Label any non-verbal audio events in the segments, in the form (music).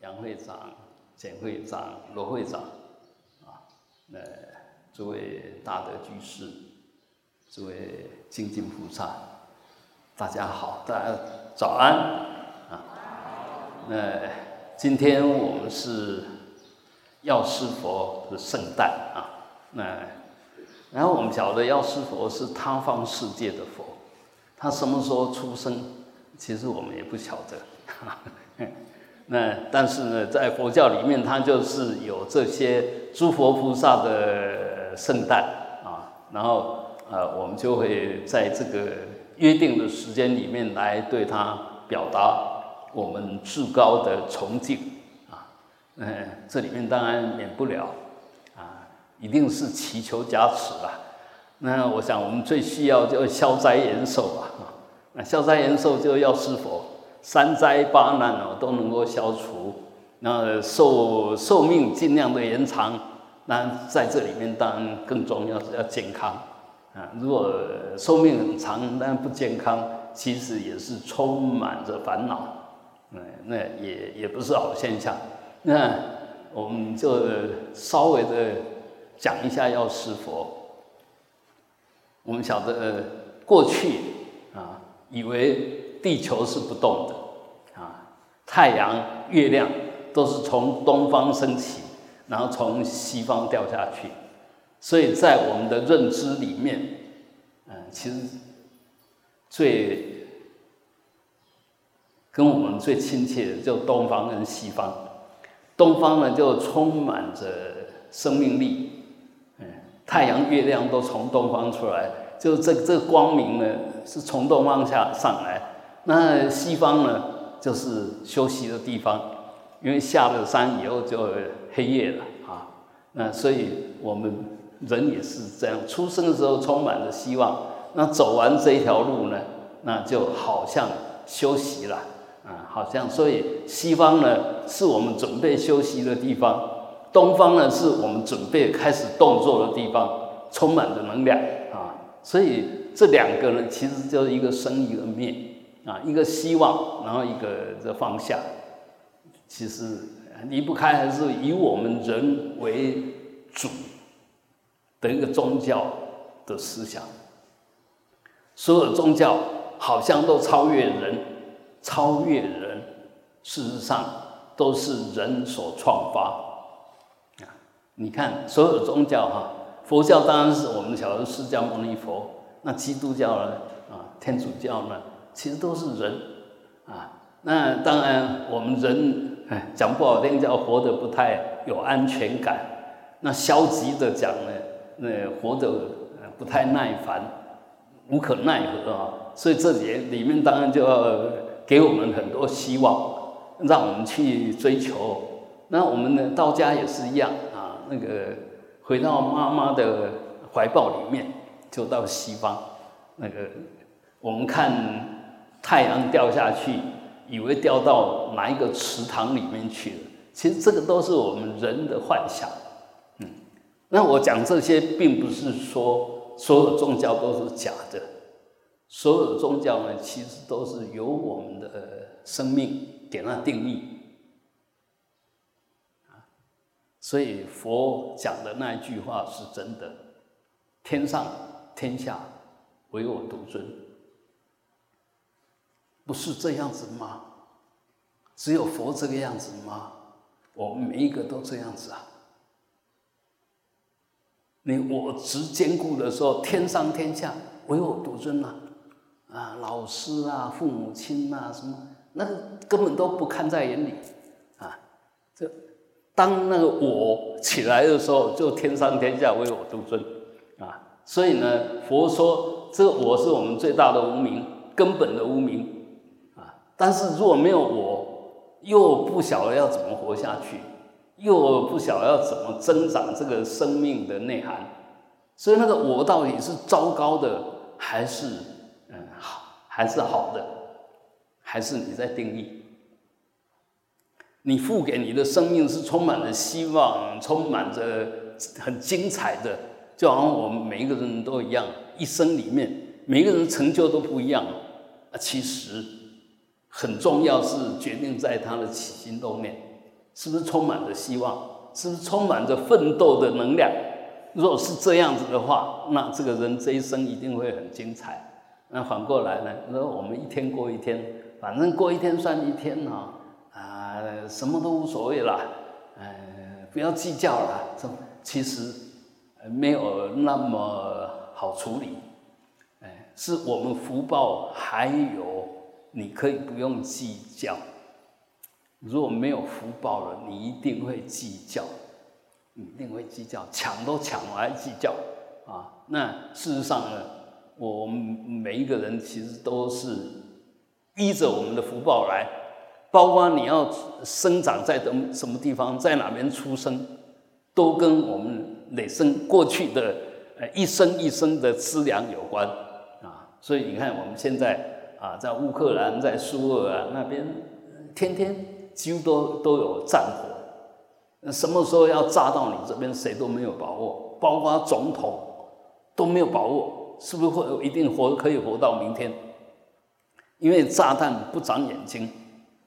杨会长、简会长、罗会长，啊，那诸位大德居士，诸位精进菩萨，大家好，大家早安啊。那今天我们是药师佛的圣诞啊，那然后我们晓得药师佛是他方世界的佛，他什么时候出生，其实我们也不晓得哈。那但是呢，在佛教里面，它就是有这些诸佛菩萨的圣诞啊，然后呃，我们就会在这个约定的时间里面来对他表达我们至高的崇敬啊。嗯，这里面当然免不了啊，一定是祈求加持啦。那我想我们最需要就消灾延寿啊，那消灾延寿就要师佛。三灾八难哦都能够消除，那寿寿命尽量的延长，那在这里面当然更重要是要健康啊。如果寿命很长但不健康，其实也是充满着烦恼，嗯，那也也不是好现象。那我们就稍微的讲一下药师佛。我们晓得过去啊，以为。地球是不动的，太阳、月亮都是从东方升起，然后从西方掉下去，所以在我们的认知里面，嗯，其实最跟我们最亲切的就东方跟西方，东方呢就充满着生命力，嗯，太阳、月亮都从东方出来，就这这光明呢是从东方下上来。那西方呢，就是休息的地方，因为下了山以后就黑夜了啊。那所以我们人也是这样，出生的时候充满着希望，那走完这一条路呢，那就好像休息了啊，好像所以西方呢是我们准备休息的地方，东方呢是我们准备开始动作的地方，充满着能量啊。所以这两个呢，其实就是一个生一个灭。啊，一个希望，然后一个这方向，其实离不开还是以我们人为主的一个宗教的思想。所有宗教好像都超越人，超越人，事实上都是人所创发。啊，你看所有宗教哈，佛教当然是我们晓得释迦牟尼佛，那基督教呢？啊，天主教呢？其实都是人啊，那当然我们人讲不好听叫活得不太有安全感，那消极的讲呢，那活得不太耐烦，无可奈何啊。所以这里里面当然就要给我们很多希望，让我们去追求。那我们呢，道家也是一样啊，那个回到妈妈的怀抱里面，就到西方那个我们看。太阳掉下去，以为掉到哪一个池塘里面去了？其实这个都是我们人的幻想。嗯，那我讲这些，并不是说所有宗教都是假的，所有宗教呢，其实都是由我们的生命给它定义。啊，所以佛讲的那一句话是真的：天上天下，唯我独尊。不是这样子吗？只有佛这个样子吗？我们每一个都这样子啊！你我执坚固的时候，天上天下唯我独尊呐！啊，老师啊，父母亲啊，什么那个根本都不看在眼里啊！这当那个我起来的时候，就天上天下唯我独尊啊！所以呢，佛说这我是我们最大的无名，根本的无名。但是如果没有我，又不晓得要怎么活下去，又不晓得要怎么增长这个生命的内涵，所以那个我到底是糟糕的，还是嗯好，还是好的，还是你在定义？你付给你的生命是充满了希望，充满着很精彩的，就好像我们每一个人都一样，一生里面每个人成就都不一样啊，其实。很重要是决定在他的起心动念是不是充满着希望？是不是充满着奋斗的能量？如果是这样子的话，那这个人这一生一定会很精彩。那反过来呢？说我们一天过一天，反正过一天算一天呢，啊，什么都无所谓了，呃，不要计较了。这其实没有那么好处理。哎，是我们福报还有，你可以不用计较。如果没有福报了，你一定会计较，一定会计较，抢都抢了还计较啊？那事实上呢？我们每一个人其实都是依着我们的福报来，包括你要生长在什什么地方，在哪边出生，都跟我们累生过去的呃一生一生的资粮有关啊。所以你看，我们现在啊，在乌克兰、在苏俄啊那边，天天几乎都都有战火，那什么时候要炸到你这边，谁都没有把握，包括总统都没有把握。是不是会一定活可以活到明天？因为炸弹不长眼睛，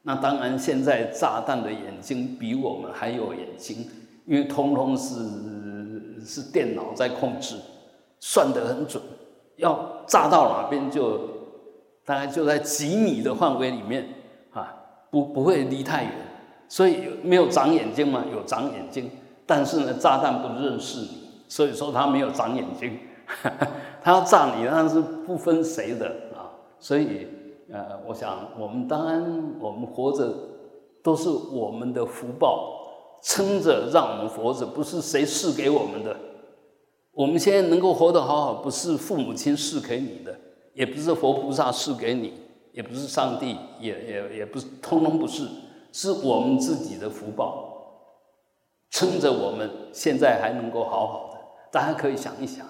那当然现在炸弹的眼睛比我们还有眼睛，因为通通是是电脑在控制，算得很准，要炸到哪边就大概就在几米的范围里面啊，不不会离太远，所以没有长眼睛嘛，有长眼睛，但是呢，炸弹不认识你，所以说它没有长眼睛。(laughs) 他要炸你，但是不分谁的啊！所以，呃，我想我们当然，我们活着都是我们的福报撑着，让我们活着，不是谁赐给我们的。我们现在能够活得好好，不是父母亲赐给你的，也不是佛菩萨赐给你，也不是上帝，也也也不是，通通不是，是我们自己的福报撑着我们现在还能够好好的。大家可以想一想。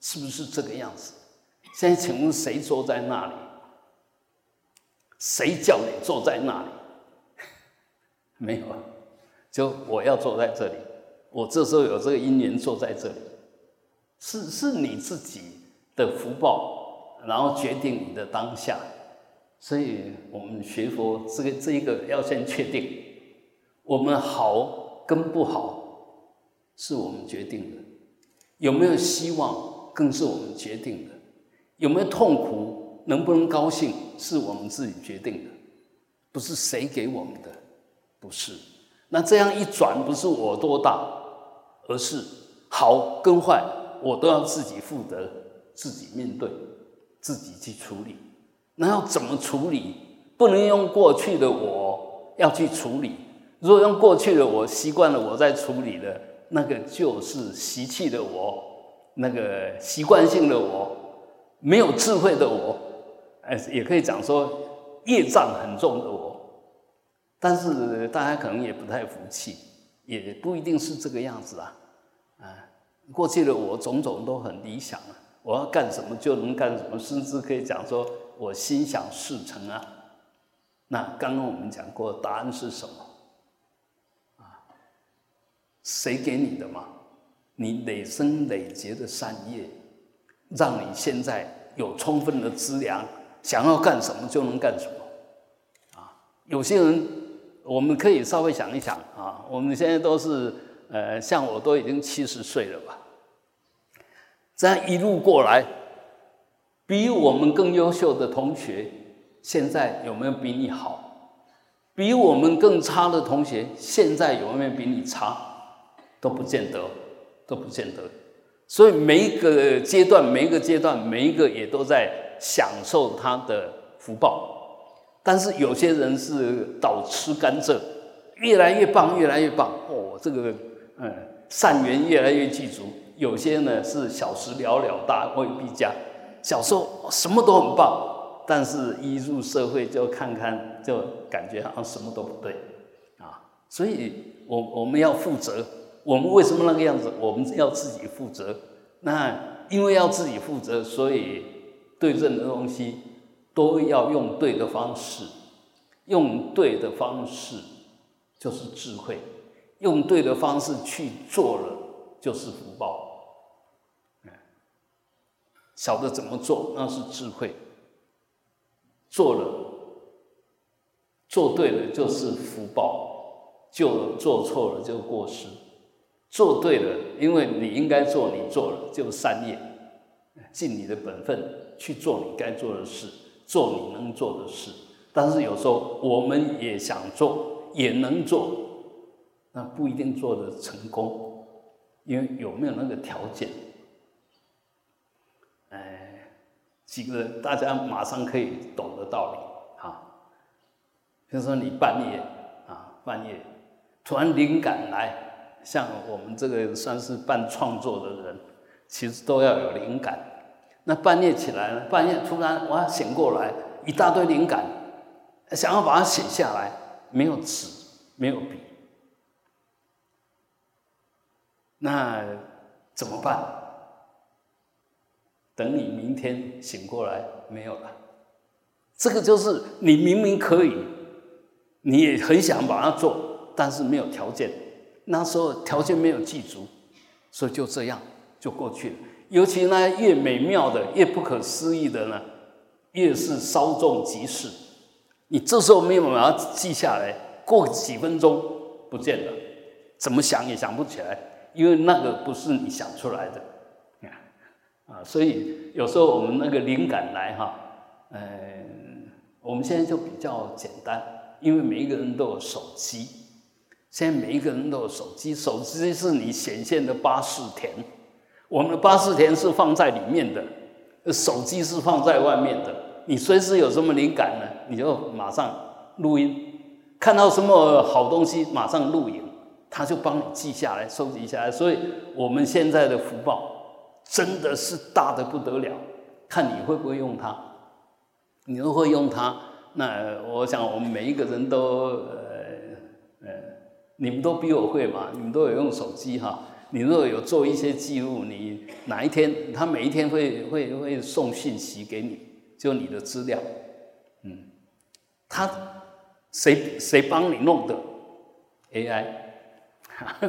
是不是这个样子？现在请问谁坐在那里？谁叫你坐在那里？(laughs) 没有，就我要坐在这里。我这时候有这个因缘坐在这里，是是你自己的福报，然后决定你的当下。所以我们学佛，这个这一个要先确定，我们好跟不好是我们决定的，有没有希望？更是我们决定的，有没有痛苦，能不能高兴，是我们自己决定的，不是谁给我们的，不是。那这样一转，不是我多大，而是好跟坏，我都要自己负责，自己面对，自己去处理。那要怎么处理？不能用过去的我要去处理。如果用过去的我习惯了我在处理的，那个就是习气的我。那个习惯性的我，没有智慧的我，哎，也可以讲说业障很重的我。但是大家可能也不太服气，也不一定是这个样子啊。啊，过去的我种种都很理想啊，我要干什么就能干什么，甚至可以讲说我心想事成啊。那刚刚我们讲过，答案是什么？啊，谁给你的嘛？你累生累劫的善业，让你现在有充分的资粮，想要干什么就能干什么。啊，有些人，我们可以稍微想一想啊，我们现在都是，呃，像我都已经七十岁了吧，这样一路过来，比我们更优秀的同学，现在有没有比你好？比我们更差的同学，现在有没有比你差？都不见得。都不见得，所以每一个阶段，每一个阶段，每一个也都在享受他的福报。但是有些人是倒吃甘蔗，越来越棒，越来越棒哦，这个嗯善缘越来越具足。有些呢是小时了了，大未必佳。小时候什么都很棒，但是一入社会就看看，就感觉好像什么都不对啊。所以我我们要负责。我们为什么那个样子？我们要自己负责。那因为要自己负责，所以对任何东西都要用对的方式。用对的方式就是智慧，用对的方式去做了就是福报。晓得怎么做那是智慧，做了做对了就是福报。就做错了就过失，做对了，因为你应该做，你做了就善业，尽你的本分去做你该做的事，做你能做的事。但是有时候我们也想做，也能做，那不一定做的成功，因为有没有那个条件？哎，几个人大家马上可以懂的道理哈。比如说你半夜啊，半夜突然灵感来，像我们这个算是半创作的人，其实都要有灵感。那半夜起来了，半夜突然我要醒过来，一大堆灵感。想要把它写下来，没有纸，没有笔，那怎么办？等你明天醒过来，没有了。这个就是你明明可以，你也很想把它做，但是没有条件。那时候条件没有记足，所以就这样就过去了。尤其那越美妙的、越不可思议的呢，越是稍纵即逝。你这时候没有把它记下来，过几分钟不见了，怎么想也想不起来，因为那个不是你想出来的，啊，所以有时候我们那个灵感来哈，嗯，我们现在就比较简单，因为每一个人都有手机，现在每一个人都有手机，手机是你显现的巴士田，我们的巴士田是放在里面的，手机是放在外面的。你随时有什么灵感呢？你就马上录音，看到什么好东西马上录影，他就帮你记下来、收集下来。所以我们现在的福报真的是大的不得了，看你会不会用它。你如会用它，那我想我们每一个人都呃呃，你们都比我会嘛，你们都有用手机哈。你如果有做一些记录，你哪一天他每一天会会会送信息给你。就你的资料，嗯，他谁谁帮你弄的？AI，(laughs)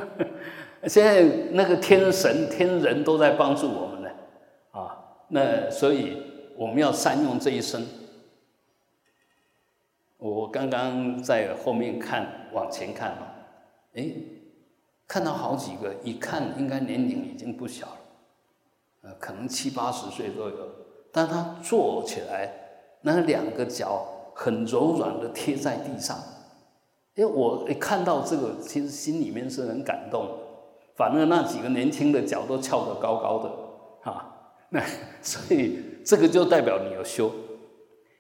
现在那个天神天人都在帮助我们呢，啊，那所以我们要善用这一生。我刚刚在后面看，往前看嘛，哎，看到好几个，一看应该年龄已经不小了，呃，可能七八十岁都有。但他坐起来，那两个脚很柔软的贴在地上，因为我一看到这个，其实心里面是很感动。反而那几个年轻的脚都翘得高高的，哈，那所以这个就代表你有修，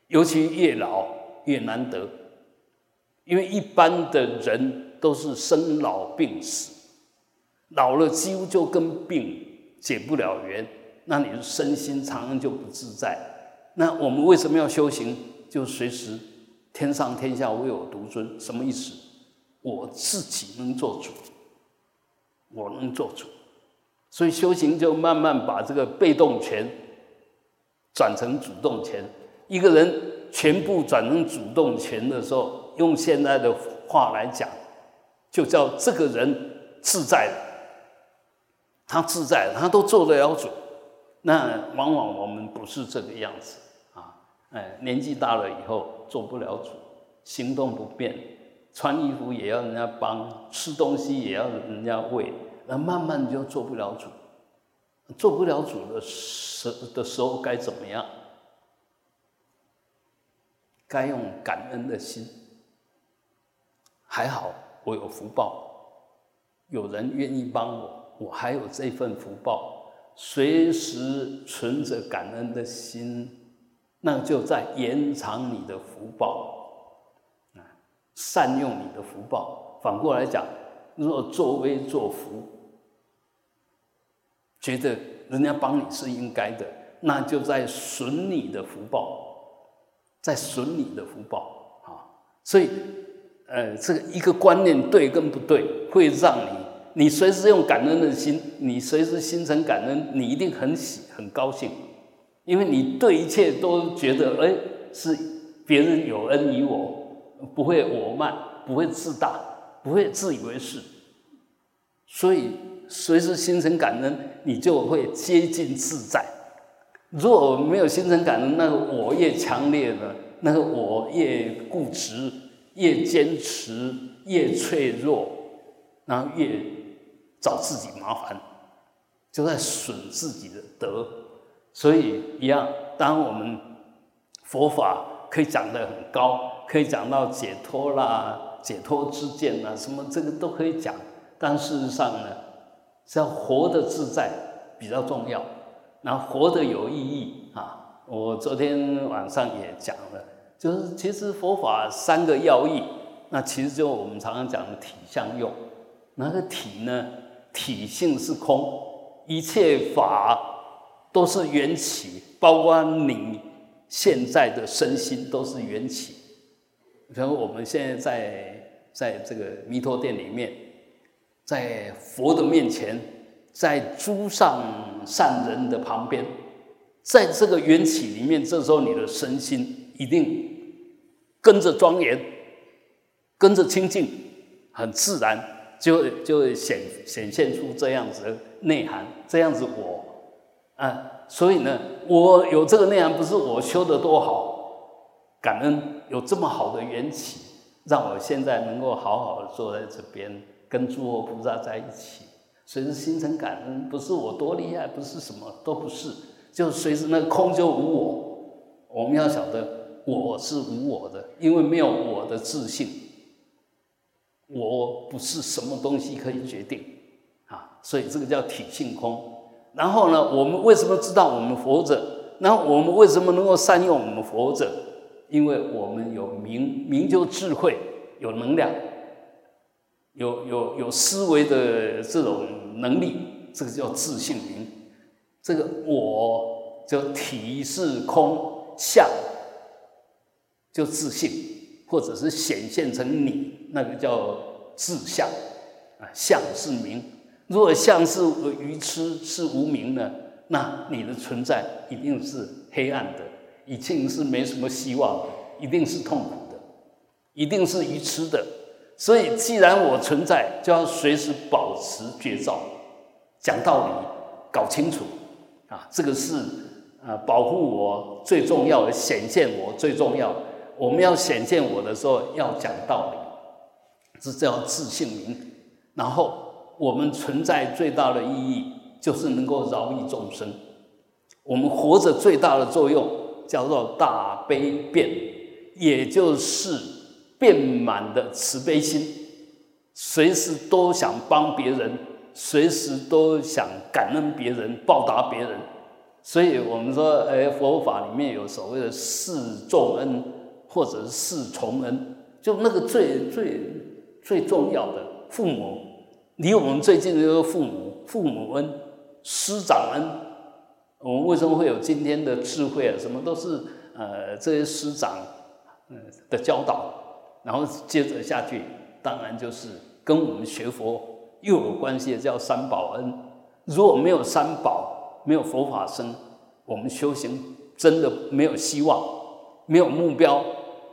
尤其越老越难得，因为一般的人都是生老病死，老了几乎就跟病解不了缘。那你的身心常常就不自在。那我们为什么要修行？就随时天上天下唯我独尊，什么意思？我自己能做主，我能做主。所以修行就慢慢把这个被动权转成主动权。一个人全部转成主动权的时候，用现在的话来讲，就叫这个人自在了。他自在，他都做得了主。那往往我们不是这个样子啊，哎，年纪大了以后做不了主，行动不便，穿衣服也要人家帮，吃东西也要人家喂，那慢慢就做不了主，做不了主的时的时候该怎么样？该用感恩的心。还好我有福报，有人愿意帮我，我还有这份福报。随时存着感恩的心，那就在延长你的福报啊，善用你的福报。反过来讲，若作威作福，觉得人家帮你是应该的，那就在损你的福报，在损你的福报啊。所以，呃，这个一个观念对跟不对，会让你。你随时用感恩的心，你随时心存感恩，你一定很喜很高兴，因为你对一切都觉得，哎，是别人有恩于我，不会我慢，不会自大，不会自以为是，所以随时心存感恩，你就会接近自在。如果没有心存感恩，那个我越强烈的，那个我越固执，越坚持，越脆弱，然后越找自己麻烦，就在损自己的德。所以一样，当我们佛法可以讲得很高，可以讲到解脱啦、解脱之见啦，什么这个都可以讲。但事实上呢，是要活得自在比较重要，然后活得有意义啊。我昨天晚上也讲了，就是其实佛法三个要义，那其实就我们常常讲的体相用。那个体呢，体性是空，一切法。都是缘起，包括你现在的身心都是缘起。比如我们现在在在这个弥陀殿里面，在佛的面前，在诸上善人的旁边，在这个缘起里面，这时候你的身心一定跟着庄严，跟着清净，很自然就就显显现出这样子的内涵，这样子我。啊，所以呢，我有这个内涵，不是我修的多好，感恩有这么好的缘起，让我现在能够好好的坐在这边，跟诸佛菩萨在一起，随时心存感恩，不是我多厉害，不是什么都不是，就随时那个空就无我。我们要晓得，我是无我的，因为没有我的自信，我不是什么东西可以决定啊，所以这个叫体性空。然后呢，我们为什么知道我们活着？然后我们为什么能够善用我们活着？因为我们有明，明就智慧，有能量，有有有思维的这种能力，这个叫自信明。这个我就体是空相，就自信，或者是显现成你，那个叫自相啊，相是明。如果相是愚痴是无名呢，那你的存在一定是黑暗的，一定是没什么希望，一定是痛苦的，一定是愚痴的。所以，既然我存在，就要随时保持觉照，讲道理，搞清楚啊，这个是啊，保护我最重要的，显现我最重要。我们要显现我的时候，要讲道理，这叫自信明，然后。我们存在最大的意义就是能够饶益众生。我们活着最大的作用叫做大悲变，也就是遍满的慈悲心，随时都想帮别人，随时都想感恩别人、报答别人。所以我们说，哎，佛法里面有所谓的四重恩，或者是四重恩，就那个最最最重要的父母。离我们最近的就是父母，父母恩、师长恩。我们为什么会有今天的智慧啊？什么都是呃这些师长嗯的教导，然后接着下去，当然就是跟我们学佛又有关系的，叫三宝恩。如果没有三宝，没有佛法僧，我们修行真的没有希望，没有目标，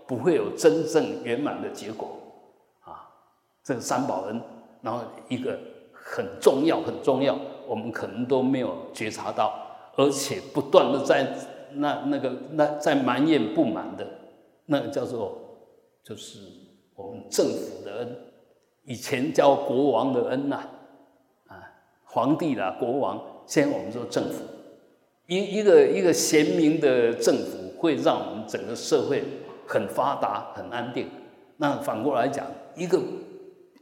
不会有真正圆满的结果啊！这个三宝恩。然后一个很重要很重要，我们可能都没有觉察到，而且不断的在那那个那在埋怨不满的，那个叫做就是我们政府的恩，以前叫国王的恩呐，啊皇帝啦国王，现在我们说政府，一一个一个贤明的政府会让我们整个社会很发达很安定，那反过来讲一个。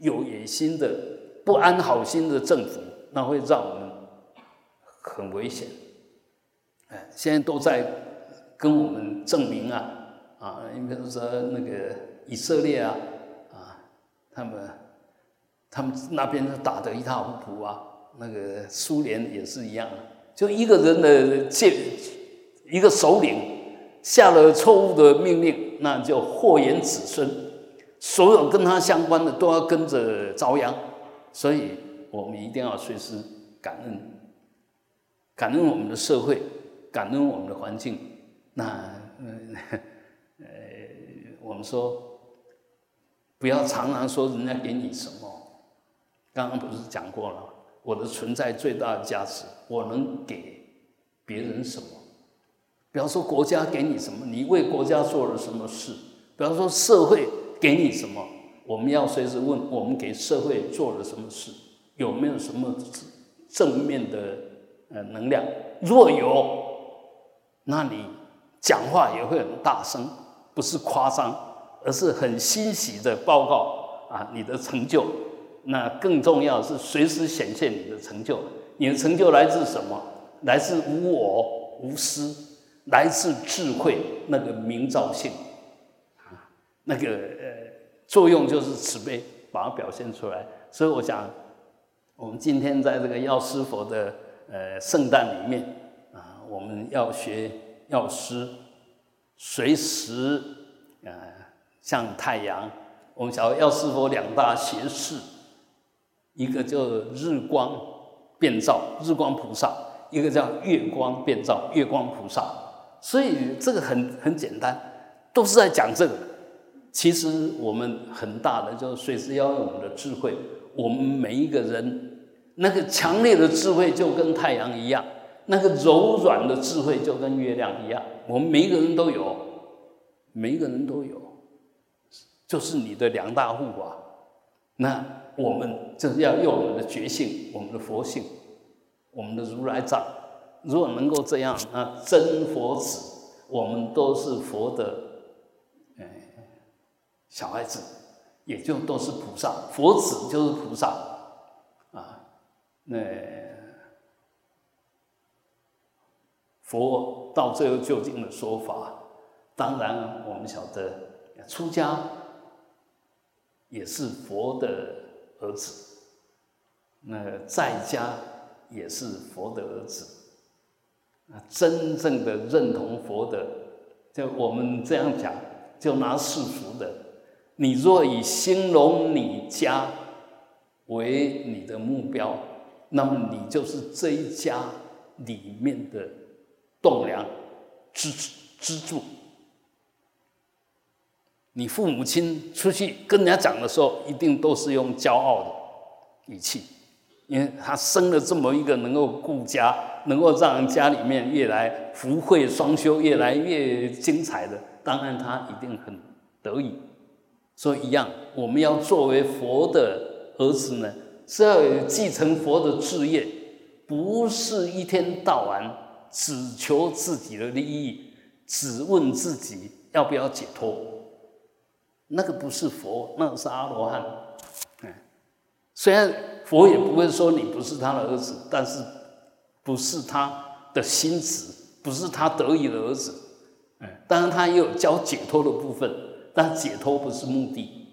有野心的、不安好心的政府，那会让我们很危险。哎，现在都在跟我们证明啊，啊，你比如说那个以色列啊，啊，他们他们那边打得一塌糊涂啊，那个苏联也是一样，就一个人的借一个首领下了错误的命令，那就祸延子孙。所有跟他相关的都要跟着遭殃，所以我们一定要随时感恩，感恩我们的社会，感恩我们的环境。那 (laughs) 呃，我们说不要常常说人家给你什么，刚刚不是讲过了？我的存在最大的价值，我能给别人什么？比方说国家给你什么，你为国家做了什么事？比方说社会。给你什么，我们要随时问：我们给社会做了什么事？有没有什么正面的呃能量？若有，那你讲话也会很大声，不是夸张，而是很欣喜的报告啊你的成就。那更重要是随时显现你的成就。你的成就来自什么？来自无我无私，来自智慧那个明照性啊，那个呃作用就是慈悲，把它表现出来。所以我想，我们今天在这个药师佛的呃圣诞里面啊，我们要学药师，随时啊像太阳。我们晓得药师佛两大贤士，一个叫日光遍照，日光菩萨。一个叫月光变照，月光菩萨，所以这个很很简单，都是在讲这个。其实我们很大的就是随时要用我们的智慧，我们每一个人那个强烈的智慧就跟太阳一样，那个柔软的智慧就跟月亮一样，我们每一个人都有，每一个人都有，就是你的两大护法。那我们就是要用我们的觉性，我们的佛性。我们的如来藏，如果能够这样，那真佛子，我们都是佛的，哎，小孩子，也就都是菩萨，佛子就是菩萨，啊，那佛到最后究竟的说法，当然我们晓得，出家也是佛的儿子，那在家。也是佛的儿子，啊，真正的认同佛的，就我们这样讲，就拿世俗的，你若以兴隆你家为你的目标，那么你就是这一家里面的栋梁、支支柱。你父母亲出去跟人家讲的时候，一定都是用骄傲的语气。因为他生了这么一个能够顾家、能够让家里面越来福慧双修、越来越精彩的，当然他一定很得意。所以一样，我们要作为佛的儿子呢，是要有继承佛的志业，不是一天到晚只求自己的利益，只问自己要不要解脱。那个不是佛，那个是阿罗汉。嗯，虽然。佛也不会说你不是他的儿子，但是不是他的心子，不是他得意的儿子。哎，当然他也有教解脱的部分，但解脱不是目的。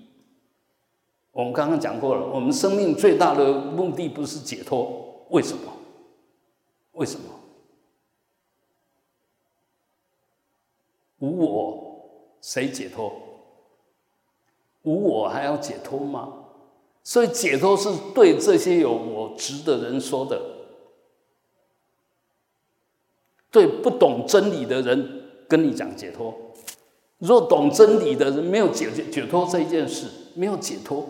我们刚刚讲过了，我们生命最大的目的不是解脱，为什么？为什么？无我，谁解脱？无我还要解脱吗？所以解脱是对这些有我执的人说的，对不懂真理的人跟你讲解脱。若懂真理的人没有解解脱这一件事，没有解脱，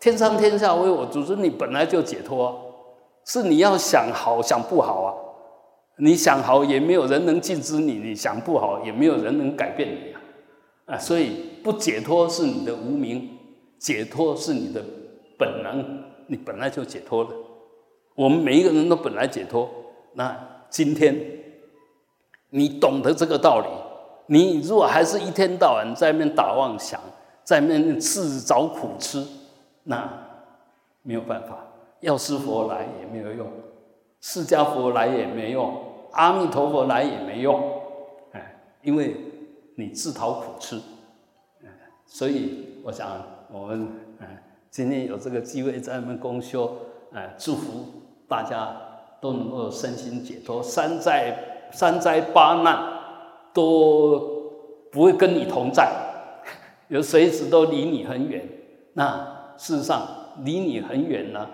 天上天下为我主，是你本来就解脱啊，是你要想好想不好啊，你想好也没有人能禁止你，你想不好也没有人能改变你。啊，所以不解脱是你的无名，解脱是你的。本能，你本来就解脱了。我们每一个人都本来解脱。那今天你懂得这个道理，你如果还是一天到晚在那边打妄想，在那边自找苦吃，那没有办法。药师佛来也没有用，释迦佛来也没用，阿弥陀佛来也没用。哎，因为你自讨苦吃。嗯所以我想我们嗯。今天有这个机会在我们公修，呃，祝福大家都能够身心解脱，三灾三灾八难都不会跟你同在，(laughs) 有随时都离你很远。那事实上离你很远呢，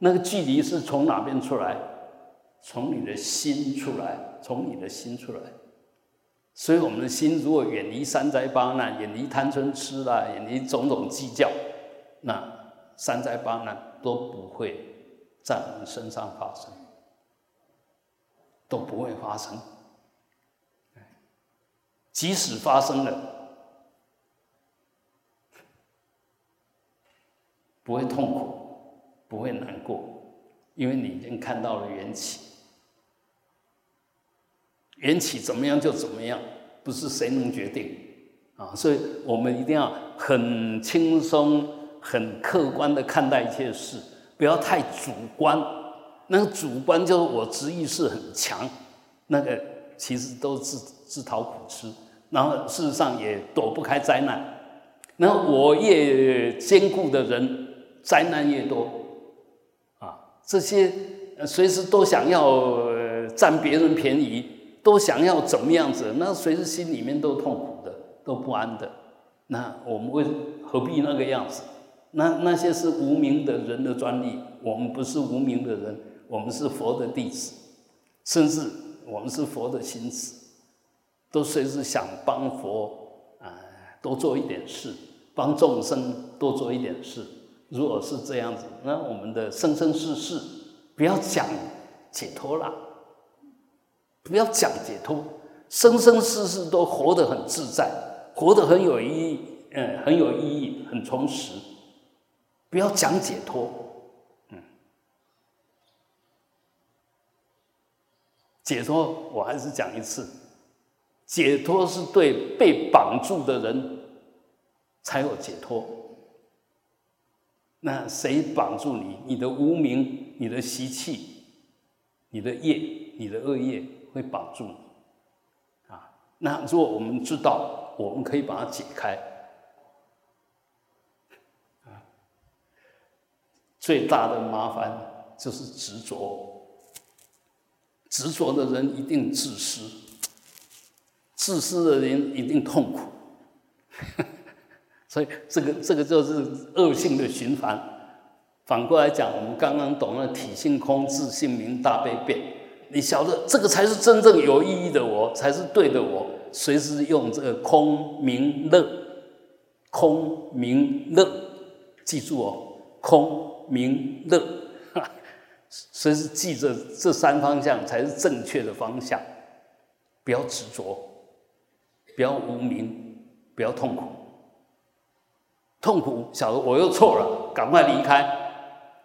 那个距离是从哪边出来？从你的心出来，从你的心出来。所以我们的心如果远离三灾八难，远离贪嗔痴啦，远离种种计较，那。三灾八难都不会在我们身上发生，都不会发生。即使发生了，不会痛苦，不会难过，因为你已经看到了缘起。缘起怎么样就怎么样，不是谁能决定啊！所以我们一定要很轻松、很客观的看待一切事，不要太主观。那个主观就是我执意识很强，那个其实都是自讨苦吃，然后事实上也躲不开灾难。那我越坚固的人，灾难越多啊！这些随时都想要占别人便宜。都想要怎么样子？那随时心里面都痛苦的，都不安的。那我们为何必那个样子？那那些是无名的人的专利，我们不是无名的人，我们是佛的弟子，甚至我们是佛的心子，都随时想帮佛啊多做一点事，帮众生多做一点事。如果是这样子，那我们的生生世世不要讲解脱了。不要讲解脱，生生世世都活得很自在，活得很有意义，嗯，很有意义，很充实。不要讲解脱，嗯，解脱我还是讲一次，解脱是对被绑住的人才有解脱。那谁绑住你？你的无名，你的习气，你的业，你的恶业。会绑住你啊！那如果我们知道，我们可以把它解开啊。最大的麻烦就是执着，执着的人一定自私，自私的人一定痛苦。(laughs) 所以这个这个就是恶性的循环。反过来讲，我们刚刚懂了体性空、自性明、大悲变。你晓得这个才是真正有意义的我，才是对的我。随时用这个空明乐，空明乐，记住哦，空明乐，随时记着这三方向才是正确的方向。不要执着，不要无名，不要痛苦。痛苦，晓得我又错了，赶快离开。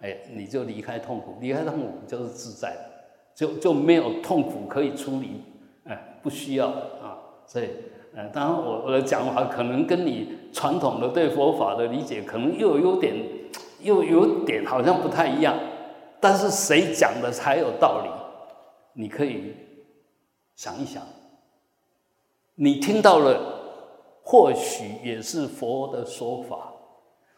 哎，你就离开痛苦，离开痛苦就是自在了。就就没有痛苦可以处理，哎，不需要啊，所以，呃，当然我我的讲法可能跟你传统的对佛法的理解可能又有点，又有点好像不太一样，但是谁讲的才有道理？你可以想一想，你听到了，或许也是佛的说法，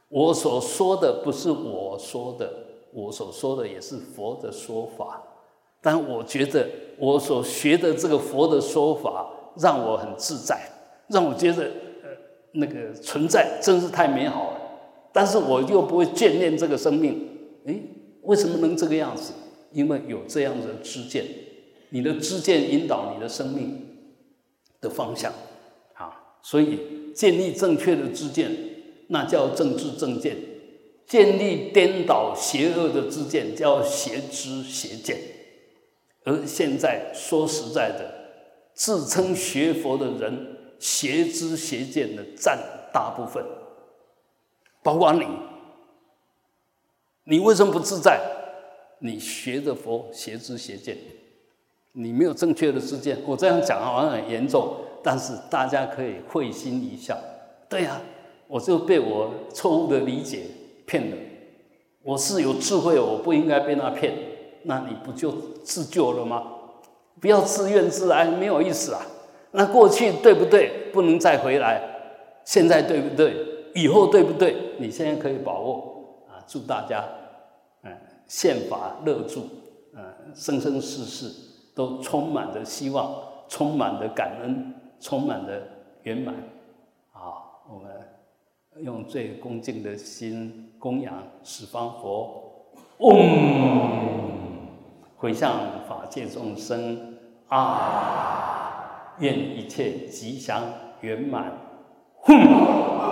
我所说的不是我说的，我所说的也是佛的说法。但我觉得我所学的这个佛的说法让我很自在，让我觉得呃那个存在真是太美好了。但是我又不会眷恋这个生命，诶，为什么能这个样子？因为有这样的知见，你的知见引导你的生命的方向啊。所以建立正确的知见，那叫正知正见；建立颠倒邪恶的知见，叫邪知邪见。而现在说实在的，自称学佛的人，邪知邪见的占大部分，包括你。你为什么不自在？你学的佛邪知邪见，你没有正确的知见。我这样讲好像很严重，但是大家可以会心一笑。对呀，我就被我错误的理解骗了。我是有智慧，我不应该被他骗。那你不就自救了吗？不要自怨自哀，没有意思啊。那过去对不对？不能再回来。现在对不对？以后对不对？你现在可以把握啊！祝大家，嗯，宪法乐住，嗯，生生世世都充满着希望，充满着感恩，充满着圆满。好，我们用最恭敬的心供养十方佛。嗡。回向法界众生啊，愿一切吉祥圆满。哼。